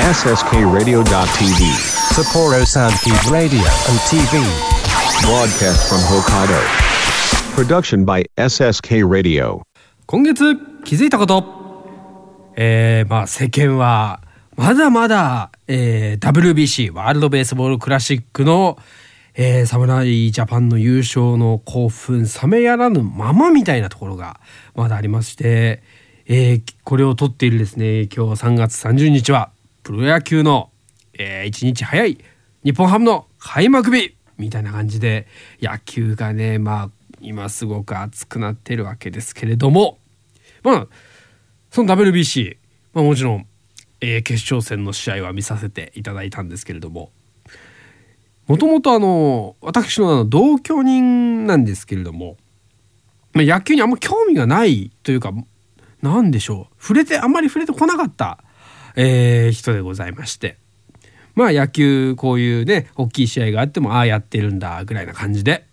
SSKRadio.tv Sapporo Soundkeep Radio and TV. Broadcast from Hokkaido. Production by SSK Radio. 今月気づいたことえー、まあ世間はまだまだ、えー、WBC ワールドベースボールクラシックの、えー、侍ジャパンの優勝の興奮冷めやらぬままみたいなところがまだありまして、えー、これを撮っているですね今日3月30日はプロ野球の、えー、1日早い日本ハムの開幕日みたいな感じで野球がねまあ今すごく熱くなってるわけですけれどもまあその WBC、まあ、もちろん、えー決勝戦の試合は見させていただいたんですけれどももともとあの私のあの同居人なんですけれども、まあ、野球にあんま興味がないというかなんでしょう。触れてあんまり触れてこなかった、えー人でございまして。まあ野球こういうね大きい試合があってもああやってるんだぐらいな感じで。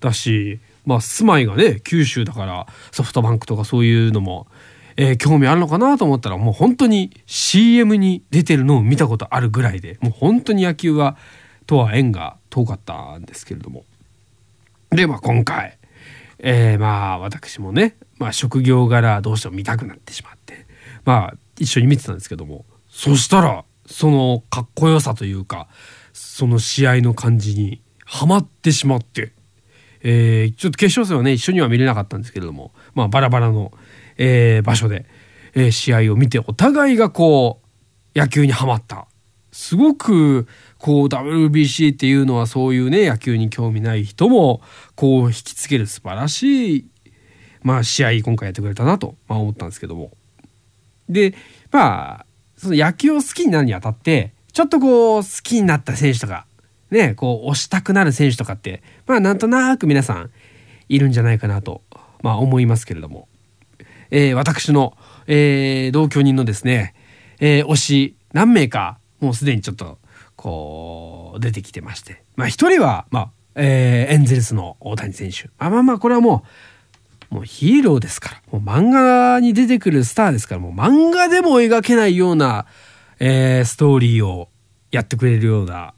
だしまあ住まいがね九州だからソフトバンクとかそういうのも、えー興味あるのかなと思ったらもう本当に CM に出てるのを見たことあるぐらいでもう本当に野球はとは縁が遠かったんですけれども。でまあ今回、えーまあ私もね、まあ、職業柄どうしても見たくなってしまってまあ一緒に見てたんですけども。そしたらそのかっこよさというかその試合の感じにはまってしまって、えーちょっと決勝戦はね一緒には見れなかったんですけれどもまあバラバラの、えー場所で、えー試合を見てお互いがこう野球にはまった。すごくこう WBC っていうのはそういうね野球に興味ない人もこう引きつける素晴らしい、まあ、試合今回やってくれたなと、まあ、思ったんですけども。でまあその野球を好きになるにあたってちょっとこう好きになった選手とかねこう推したくなる選手とかってまあなんとなく皆さんいるんじゃないかなと、まあ、思いますけれども、えー私の、えー同居人のですね、えー推し何名かもうすでにちょっとこう出てきてまして。まあ一人は、まあえーエンゼルスの大谷選手。まあまあまあこれはもうもうヒーローですから。もう漫画に出てくるスターですから。もう漫画でも描けないような、えーストーリーをやってくれるような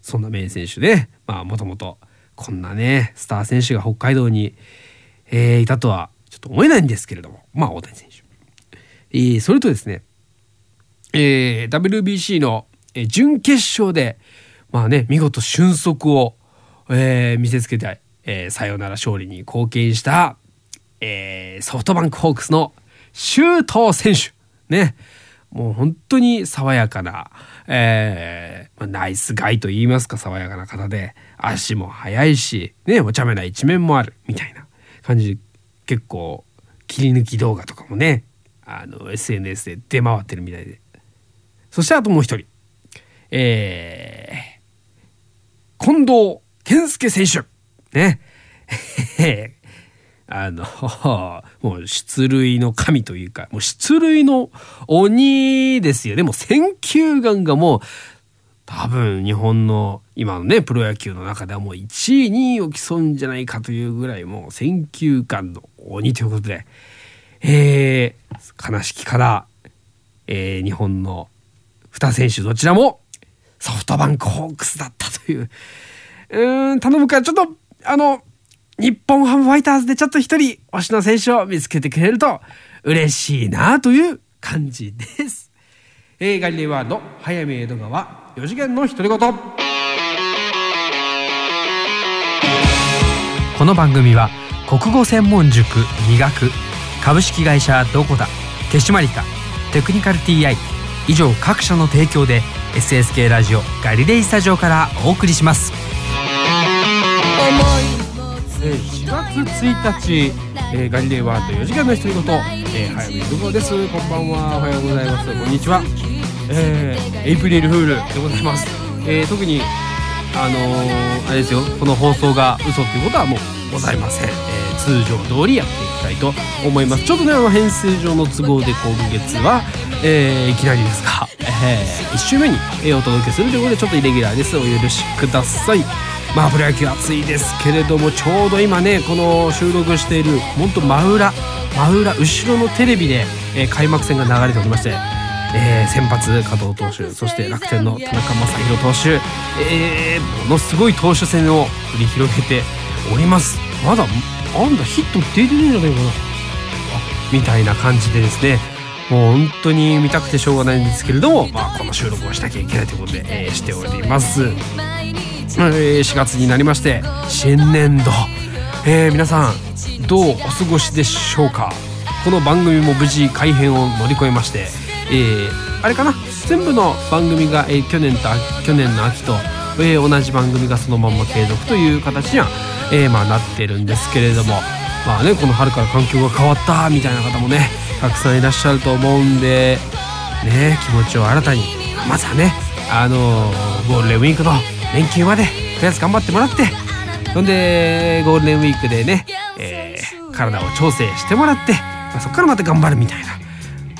そんな名選手で。まあもともとこんなねスター選手が北海道に、えーいたとはちょっと思えないんですけれども。まあ大谷選手、えーそれとですねえー WBC のえ準決勝でまあね見事俊足を、えー見せつけて、えーサヨナラ勝利に貢献した、えーソフトバンクホークスの周東選手。ね。もう本当に爽やかな、えーまあ、ナイスガイと言いますか爽やかな方で足も速いしねお茶目な一面もあるみたいな感じで結構切り抜き動画とかもねあの SNS で出回ってるみたいで。そしてあともう一人。えー、近藤健介選手。ね。あの もう出塁の神というかもう出塁の鬼ですよ。ねもう選球眼がもう多分日本の今のねプロ野球の中ではもう1位2位を競うんじゃないかというぐらいもう選球眼の鬼ということでえー、悲しきから、えー日本の2選手どちらもソフトバンクホークスだったという。うん頼むからちょっとあの日本ハムファイターズでちょっと一人推しの選手を見つけてくれると嬉しいなという感じです。えーガリレワード早見江戸川4次元の独り言この番組は国語専門塾磨く株式会社どこだ手締まりかテクニカル TI 以上各社の提供で SSK ラジオガリレイスタジオからお送りしますえー4月1日、えーガリレーワールド4時間の独り言、えー、早見どこです。こんばんは。おはようございます。こんにちは、えーエイプリルフールでございます、えー特にあのーあれですよ。この放送が嘘っていうことはもうございません、えー通常通りやっていきたいと思います。ちょっとねあの編成上の都合で今月は、えーいきなりですが、え1週目に、お届けするということでちょっとイレギュラーです。お許しください。まあプロ野球暑いですけれどもちょうど今ねこの収録している本当真裏真裏後ろのテレビで、えー開幕戦が流れておりまして、えー先発加藤投手そして楽天の田中将大投手、えーものすごい投手戦を繰り広げております。まだなんだヒット出てねえんじゃないかな。みたいな感じでですね。もう本当に見たくてしょうがないんですけれども、まあ、この収録をしなきゃいけないということで、えーしております、4月になりまして新年度、えー皆さんどうお過ごしでしょうか？この番組も無事改編を乗り越えまして、えーあれかな？全部の番組が、えー去年と去年の秋と、えー同じ番組がそのまんま継続という形には、えーまあ、なってるんですけれどもまあねこの春から環境が変わったみたいな方もねたくさんいらっしゃると思うんでね気持ちを新たにまずはねあのーゴールデンウィークの連休までとりあえず頑張ってもらってそんでゴールデンウィークでね、えー体を調整してもらって、まあ、そこからまた頑張るみたいな。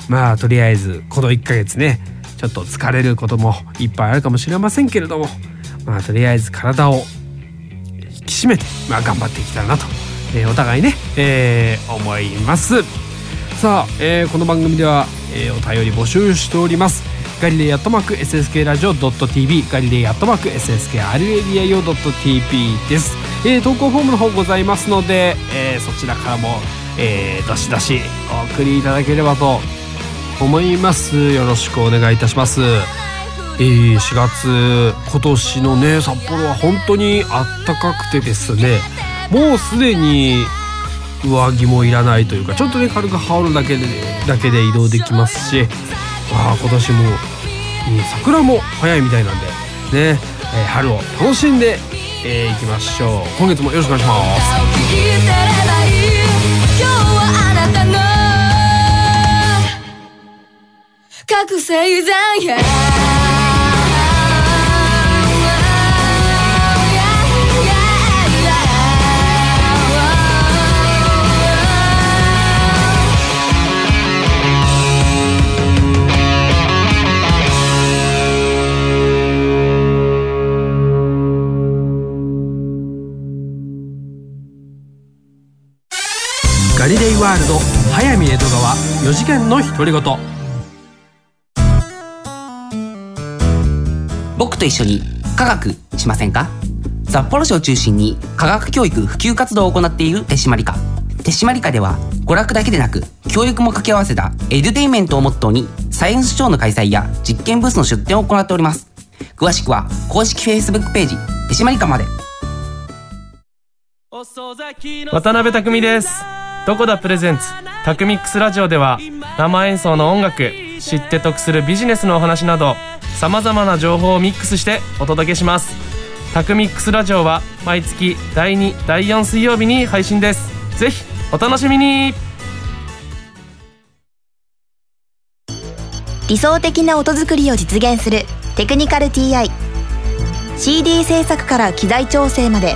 まあとりあえずこの1ヶ月ねちょっと疲れることもいっぱいあるかもしれませんけれどもまあとりあえず体を引き締めて、まあ、頑張っていけたらなと、えーお互いね、えー思います。さあ、えーこの番組では、えーお便り募集しております。ガリレイアットマーク SSK ラジオ .tv ガリレイアットマーク SSK アルエリアヨ .tv です、えー投稿フォームの方ございますので、えーそちらからも、えーどしどしお送りいただければと思います。よろしくお願いいたします。えー4月今年のね札幌は本当にあったかくてですねもうすでに上着もいらないというかちょっとね軽く羽織るだけでだけで移動できますしあ今年も、うん桜も早いみたいなんでね、えー春を楽しんで、えー、いきましょう。今月もよろしくお願いします。覚醒剤ワールド早見江戸川4次元の独り言。僕と一緒に科学しませんか？札幌市を中心に科学教育普及活動を行っている手締まり課手締まり課では娯楽だけでなく教育も掛け合わせたエデュテインメントをモットーにサイエンスショーの開催や実験ブースの出展を行っております。詳しくは公式 Facebook ページ手締まり課まで。渡辺匠ですどこだプレゼンツ？タクミックスラジオでは生演奏の音楽知って得するビジネスのお話などさまざまな情報をミックスしてお届けします。タクミックスラジオは毎月第2第4水曜日に配信です。ぜひお楽しみに。理想的な音作りを実現するテクニカル TI CD 制作から機材調整まで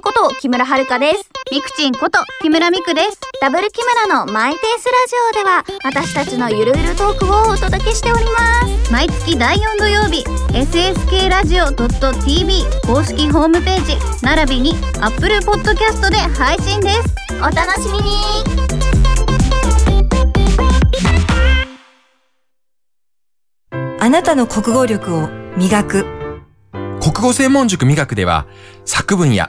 こと木村遥です。ミクチンこと木村ミクです。ダブル木村のマイペースラジオでは私たちのゆるゆるトークをお届けしております。毎月第4土曜日、SSK ラジオ .tv 公式ホームページ並びに Apple Podcast で配信です。お楽しみにあなたの国語力を磨く国語専門塾磨くでは作文や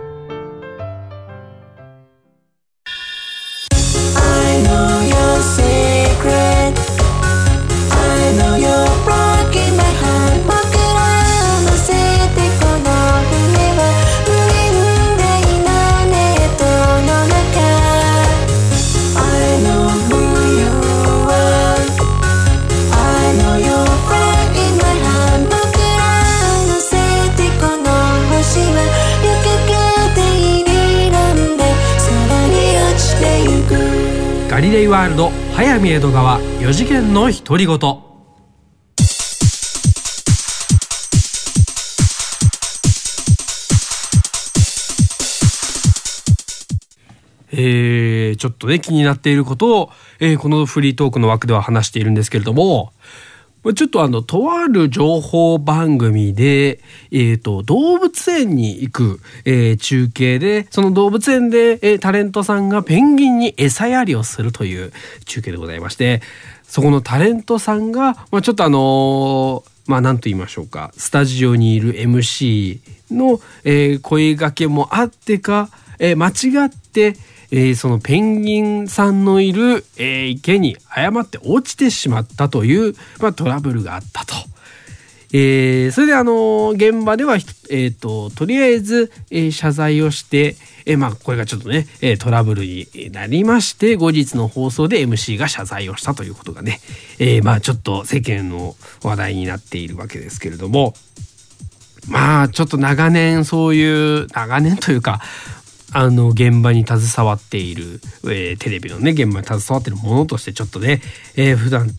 リレイワールド早見江戸川4次元の独り言。えー、ちょっとね気になっていることを、えーこのフリートークの枠では話しているんですけれどもまちょっとあのとある情報番組で、えー、と動物園に行く、えー中継でその動物園で、えータレントさんがペンギンに餌やりをするという中継でございましてそこのタレントさんが、まあ、ちょっとあのまあ何と言いましょうかスタジオにいる MC の、えー声掛けもあってか、えー間違って、えーそのペンギンさんのいる、えー池に誤って落ちてしまったという、まあ、トラブルがあったと。えーそれであの現場ではえーととりあえず、えー謝罪をして、えーまあこれがちょっとね、えトラブルになりまして後日の放送で MC が謝罪をしたということがね、えまあちょっと世間の話題になっているわけですけれどもまあちょっと長年そういう長年というかあの現場に携わっている、えーテレビのね現場に携わってるものとしてちょっとね、えー普段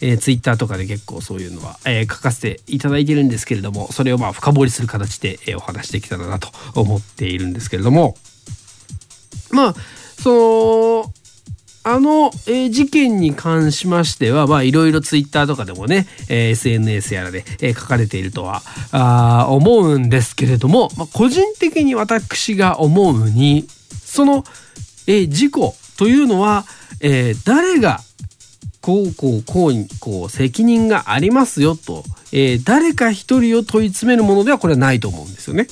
えー、ツイッターとかで結構そういうのは、えー書かせていただいてるんですけれどもそれをまあ深掘りする形で、えーお話できたらなと思っているんですけれども。まあそのあの、えー事件に関しましてはまあいろいろツイッターとかでもね、えー SNS やらで、えー書かれているとはあ思うんですけれども、まあ、個人的に私が思うにその、え事故というのは、え誰がこうこうこうにこう責任がありますよと、え誰か一人を問い詰めるものではこれはないと思うんですよね。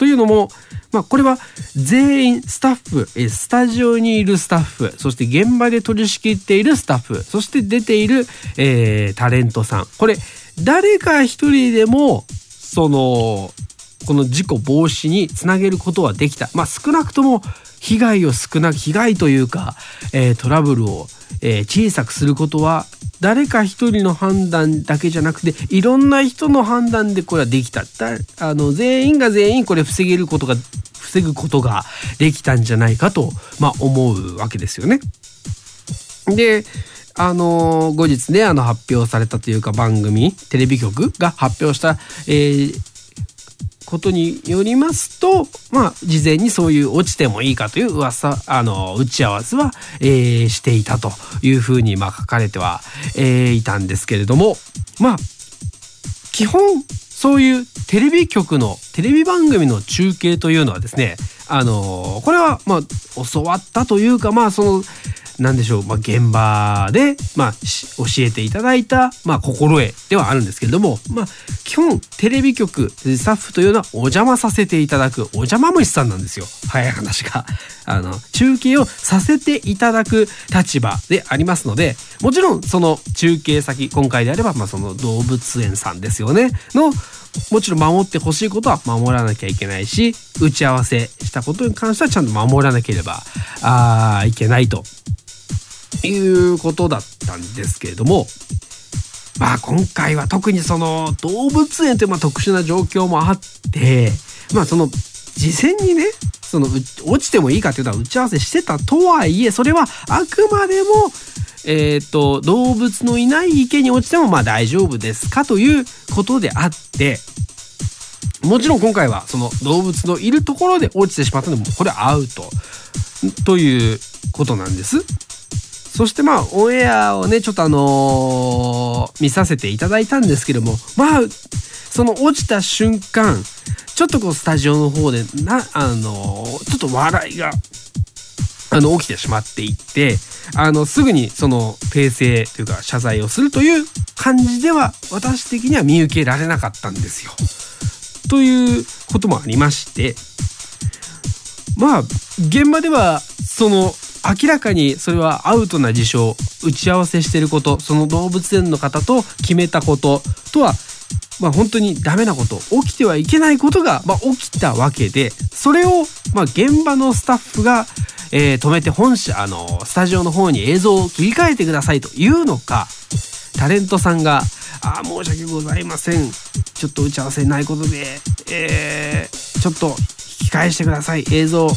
というのも、まあ、これは全員スタッフスタジオにいるスタッフそして現場で取り仕切っているスタッフそして出ている、えータレントさんこれ誰か一人でもそのこの事故防止につなげることはできた。まあ少なくとも被害を少なく、被害というか、えートラブルを、えー小さくすることは誰か一人の判断だけじゃなくていろんな人の判断でこれはできた。あの全員が全員これ防げることが防ぐことができたんじゃないかと、まあ、思うわけですよね。であの後日ねあの発表されたというか番組テレビ局が発表した、えーことによりますと、まあ、事前にそういう落ちてもいいかという噂、あの、打ち合わせは、えーしていたというふうに、まあ、書かれては、えーいたんですけれども、まあ、基本、そういうテレビ局の、テレビ番組の中継というのはですね、あの、これは、まあ、教わったというか、まあ、その、なんでしょう、まあ、現場で、まあ、教えていただいた、まあ、心得ではあるんですけれども、まあ、基本、テレビ局、スタッフというのはお邪魔させていただく、お邪魔虫さんなんですよ。早い話が。あの、中継をさせていただく立場でありますので、もちろん、その中継先、今回であれば、まあ、その動物園さんですよね、の、もちろん守ってほしいことは守らなきゃいけないし、打ち合わせしたことに関してはちゃんと守らなければ、あいけないと。いうことだったんですけれどもまあ今回は特にその動物園というまあ特殊な状況もあってまあその事前にねその落ちてもいいかっていうのは打ち合わせしてたとはいえそれはあくまでもえー、と動物のいない池に落ちてもまあ大丈夫ですかということであってもちろん今回はその動物のいるところで落ちてしまったのでもこれはアウトということなんです。そしてまあオンエアをねちょっとあのー見させていただいたんですけどもまあその落ちた瞬間ちょっとこうスタジオの方でなあのーちょっと笑いがあの起きてしまっていってあのすぐにその訂正というか謝罪をするという感じでは私的には見受けられなかったんですよ。ということもありましてまあ現場ではその明らかにそれはアウトな事象打ち合わせしてることその動物園の方と決めたこととはまあ本当にダメなこと起きてはいけないことが、まあ、起きたわけでそれを、まあ、現場のスタッフが、えー止めて本社あのスタジオの方に映像を切り替えてくださいというのかタレントさんが「あ申し訳ございません。ちょっと打ち合わせないことで、えーちょっと引き返してください。映像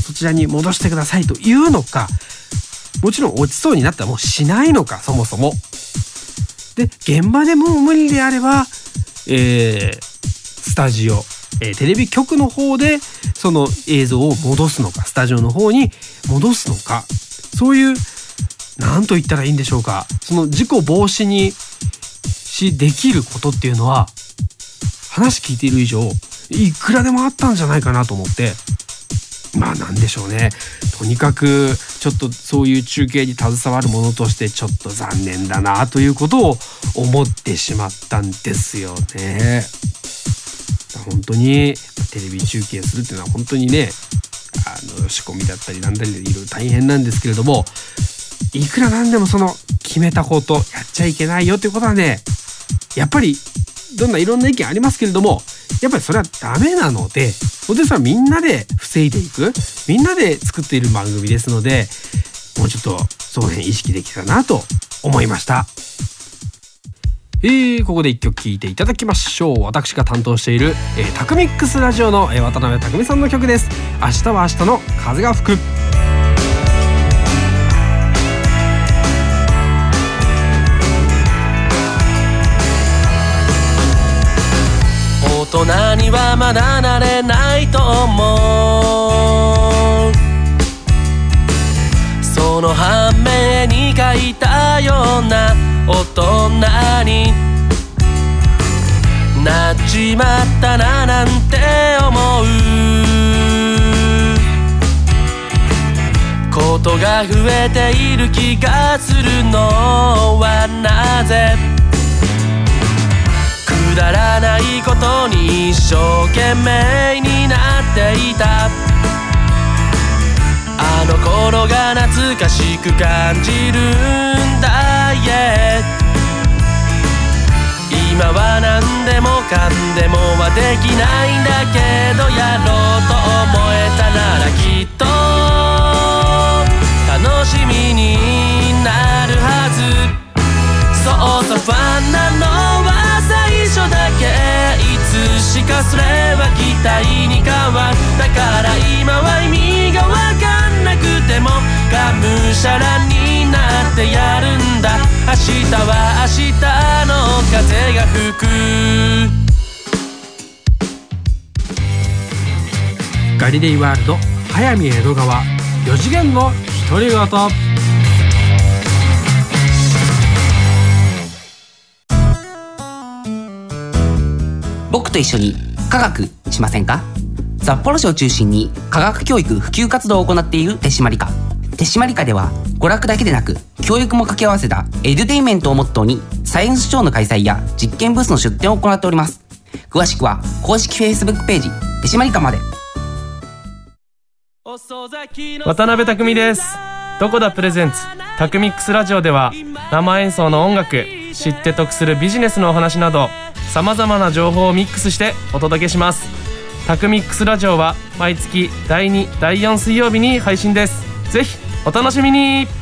そちらに戻してください」というのかもちろん落ちそうになったらもうしないのかそもそも。で現場でもう無理であれば、えースタジオ、えーテレビ局の方でその映像を戻すのかスタジオの方に戻すのかそういう何と言ったらいいんでしょうかその事故防止にしできることっていうのは話聞いている以上いくらでもあったんじゃないかなと思ってまあなんでしょうねとにかくちょっとそういう中継に携わるものとしてちょっと残念だなということを思ってしまったんですよね。本当にテレビ中継するっていうのは本当にねあの仕込みだったりなんだりでいろいろ大変なんですけれどもいくらなんでもその決めたことやっちゃいけないよっていうことはねやっぱりどんないろんな意見ありますけれどもやっぱりそれはダメなので本当にそれはみんなで防いでいく。みんなで作っている番組ですのでもうちょっとその辺意識できたなと思いました。えー、ここで一曲聴いていただきましょう。私が担当している、えータクミックスラジオの、えー渡辺匠さんの曲です。明日は明日の風が吹く。人にはまだなれないと思う。その反面に書いたような大人になっちまったななんて思う。ことが増えている気がするのはなぜ？くだらないことに一生懸命になっていた。あの頃が懐かしく感じるんだ。yeah 今は何でもかんでもはできないんだけどやろうと思えたならきっとは明日の風が吹く。ガリレイワールド早見江戸川。4次元の独り言。僕と一緒に科学しませんか？札幌市を中心に科学教育普及活動を行っている手締まり課。手締まり課では娯楽だけでなく教育も掛け合わせたエデュテインメントをモットーにサイエンスショーの開催や実験ブースの出展を行っております。詳しくは公式 Facebook ページ手締まり課まで。渡辺匠です。どこだプレゼンツ。タクミックスラジオでは生演奏の音楽知って得するビジネスのお話などさまざまな情報をミックスしてお届けします。タクミックスラジオは毎月第2第4水曜日に配信です。ぜひお楽しみに。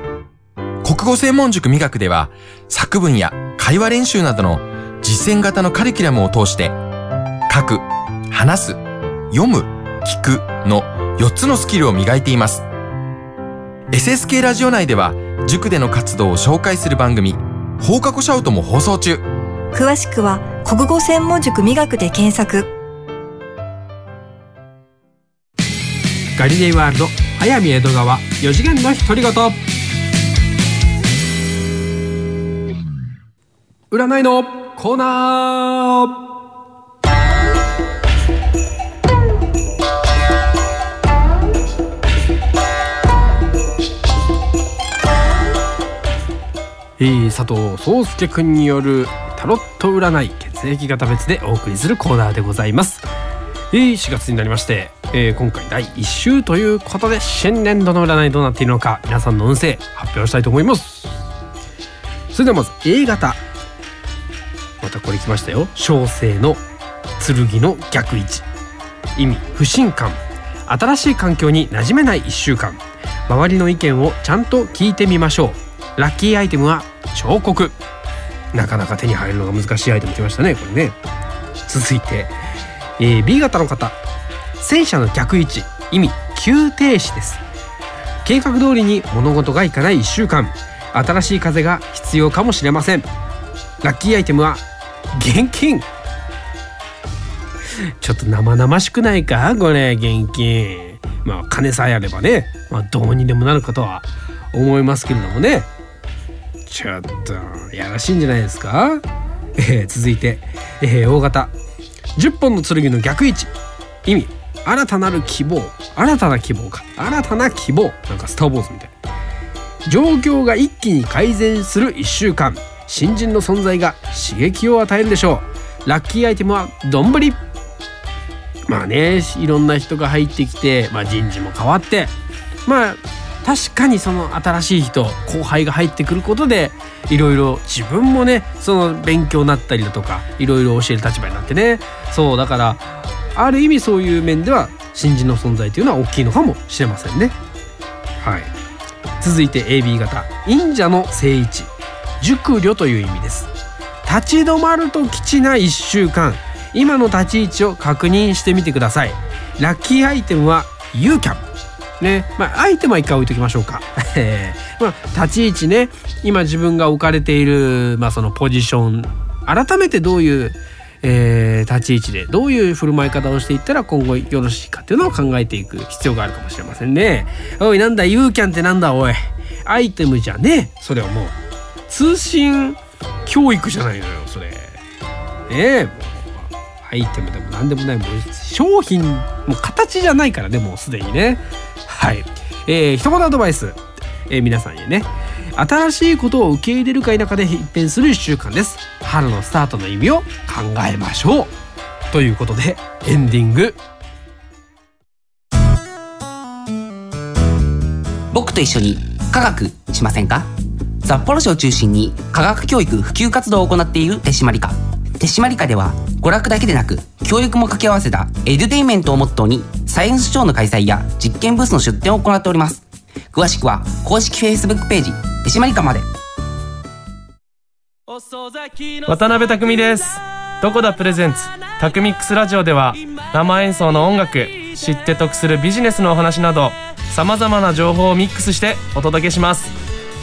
国語専門塾美学では作文や会話練習などの実践型のカリキュラムを通して書く、話す、読む、聞くの4つのスキルを磨いています。SSK ラジオ内では塾での活動を紹介する番組放課後シャウトも放送中。詳しくは国語専門塾美学で検索ガリレイワールド早見江戸川4次元の独り言占いのコーナー。えー、佐藤壮介くんによるタロット占い血液型別でお送りするコーナーでございます、えー、4月になりまして、えー、今回第1週ということで新年度の占いどうなっているのか皆さんの運勢発表したいと思います。それではまず A 型。たこれ来ましたよ。小生の剣の逆位置。意味不信感。新しい環境に馴染めない1週間。周りの意見をちゃんと聞いてみましょう。ラッキーアイテムは彫刻。なかなか手に入るのが難しいアイテム来ましたねこれね。続いて、えー B 型の方。戦車の逆位置。意味急停止です。計画通りに物事がいかない1週間。新しい風が必要かもしれません。ラッキーアイテムは現金？ちょっと生々しくないか？これ現金。まあ金さえあればね、まあ、どうにでもなるかとは思いますけれどもね。ちょっとやらしいんじゃないですか、えー続いて、えー大型。10本の剣の逆位置。意味。新たなる希望。新たな希望か。新たな希望。なんかスター・ウォーズみたい。状況が一気に改善する1週間。新人の存在が刺激を与えるでしょう。ラッキーアイテムは丼。まあねいろんな人が入ってきて、まあ、人事も変わってまあ確かにその新しい人後輩が入ってくることでいろいろ自分もねその勉強になったりだとかいろいろ教える立場になってね。そうだからある意味そういう面では新人の存在というのは大きいのかもしれませんね。はい。続いて AB 型。忍者の聖一熟慮という意味です。立ち止まると吉な1週間。今の立ち位置を確認してみてください。ラッキーアイテムはユーキャン。ね。まあアイテムは一回置いときましょうか。え まあ立ち位置ね。今自分が置かれている、まあ、そのポジション。改めてどういう、えー立ち位置でどういう振る舞い方をしていったら今後よろしいかっていうのを考えていく必要があるかもしれませんね。おいなんだ？ユーキャンってなんだ？おい。アイテムじゃねえ。それはもう。通信教育じゃないのよそれ。ねえもうアイテムでも何でもないもう商品もう形じゃないからねもうすでにね。はい。えー、一言アドバイス、えー皆さんにね。新しいことを受け入れるか否かで一変する1週間です。春のスタートの意味を考えましょう。ということでエンディング。僕と一緒に科学しませんか？札幌市を中心に科学教育普及活動を行っている手締まり課。手締まり課では娯楽だけでなく教育も掛け合わせたエデュテイメントをモットーにサイエンスショーの開催や実験ブースの出展を行っております。詳しくは公式 Facebook ページ手締まり課まで。渡辺匠です。どこだプレゼンツ。タクミックスラジオでは生演奏の音楽知って得するビジネスのお話などさまざまな情報をミックスしてお届けします。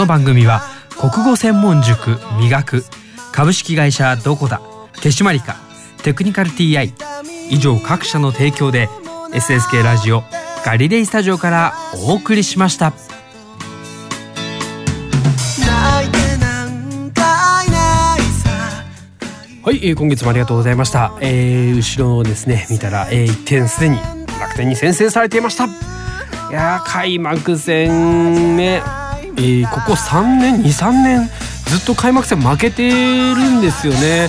の番組は国語専門塾磨く株式会社どこだ手締まりかテクニカル TI 以上各社の提供で SSK ラジオガリレイスタジオからお送りしました泣いてなんかいないはい、えー今月もありがとうございました。えー後ろをですね、見たら、え1点すでに楽天に先制されていました。いやー、開幕戦ね、えーここ3年、2、3年、ずっと開幕戦負けてるんですよね。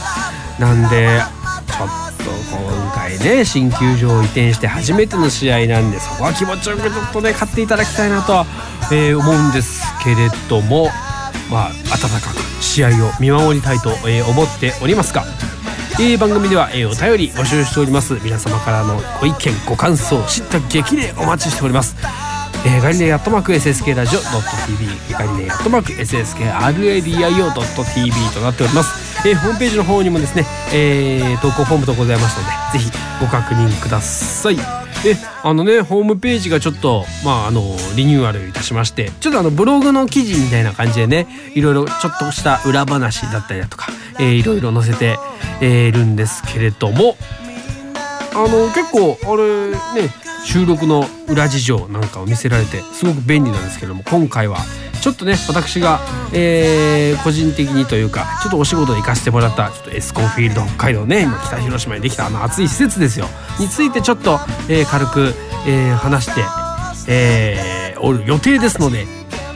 なんで、ちょっと今回ね、新球場移転して初めての試合なんで、そこは気持ちよくちょっとね、勝っていただきたいなとは、えー思うんですけれども、まあ、温かく試合を見守りたいと、思っておりますが、えー番組では、えーお便り募集しております皆様からのご意見ご感想知った激励お待ちしておりますえーガリレイアットマーク SSK ラジオ .tv ガリレイアットマーク SSKRADIO.tv となっております、えーホームページの方にもですね、えー投稿フォームとございますのでぜひご確認ください。であのねホームページがちょっとまああのリニューアルいたしましてちょっとあのブログの記事みたいな感じでねいろいろちょっとした裏話だったりだとか、えーいろいろ載せて、えーるんですけれどもあの結構あれね収録の裏事情なんかを見せられてすごく便利なんですけども今回はちょっとね私が、えー個人的にというかちょっとお仕事で行かせてもらったちょっとエスコンフィールド北海道ね今北広島にできたあの熱い施設ですよ。についてちょっと、えー軽く、えー話して、えーおる予定ですので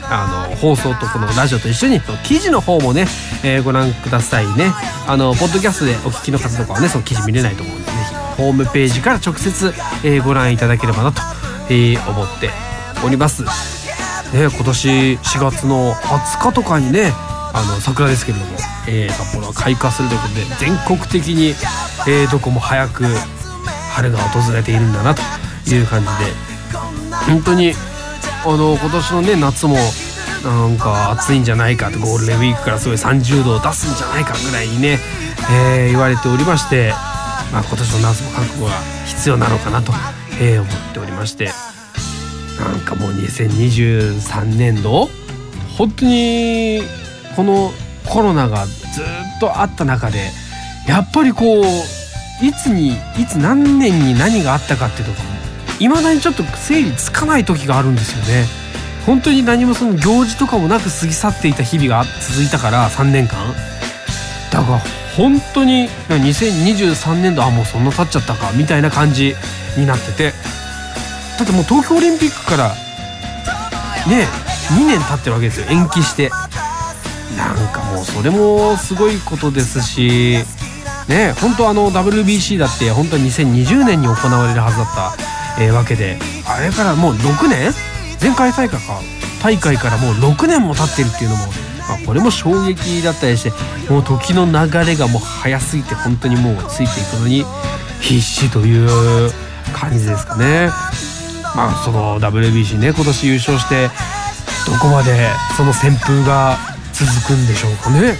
あの放送とこのラジオと一緒に記事の方もね、えーご覧くださいね。あのポッドキャストでお聞きの方とかはねその記事見れないと思うんでぜひホームページから直接、えご覧いただければなと、え思っております。ね、今年4月の20日とかにねあの桜ですけれども、えー札幌は開花するということで全国的に、えーどこも早く春が訪れているんだなという感じで本当にあの今年のね夏もなんか暑いんじゃないかとゴールデンウィークからすごい30度を出すんじゃないかぐらいにね、えー言われておりまして、まあ、今年の夏も覚悟が必要なのかなと、えー思っておりましてなんかもう2023年度本当にこのコロナがずっとあった中でやっぱりこういつにいつ何年に何があったかっていうとこもいまだにちょっと整理つかない時があるんですよね。本当に何もその行事とかもなく過ぎ去っていた日々が続いたから3年間だか本当に2023年度あもうそんな経っちゃったかみたいな感じになってて。だってもう東京オリンピックからね2年経ってるわけですよ延期して。なんかもうそれもすごいことですしね本当あの WBC だって本当は2020年に行われるはずだった、えーわけで。あれからもう6年？前回大会か。大会からもう6年も経ってるっていうのも、まあ、これも衝撃だったりしてもう時の流れがもう早すぎて本当にもうついていくのに必死という感じですかね。まあその WBC ね今年優勝してどこまでその旋風が続くんでしょうかね。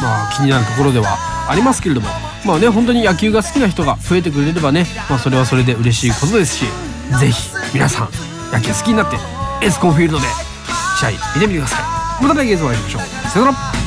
まあ気になるところではありますけれども。まあね本当に野球が好きな人が増えてくれればねまあそれはそれで嬉しいことですしぜひ皆さん野球好きになってエスコンフィールドで試合見てみてください。また来月お会いしましょうさよなら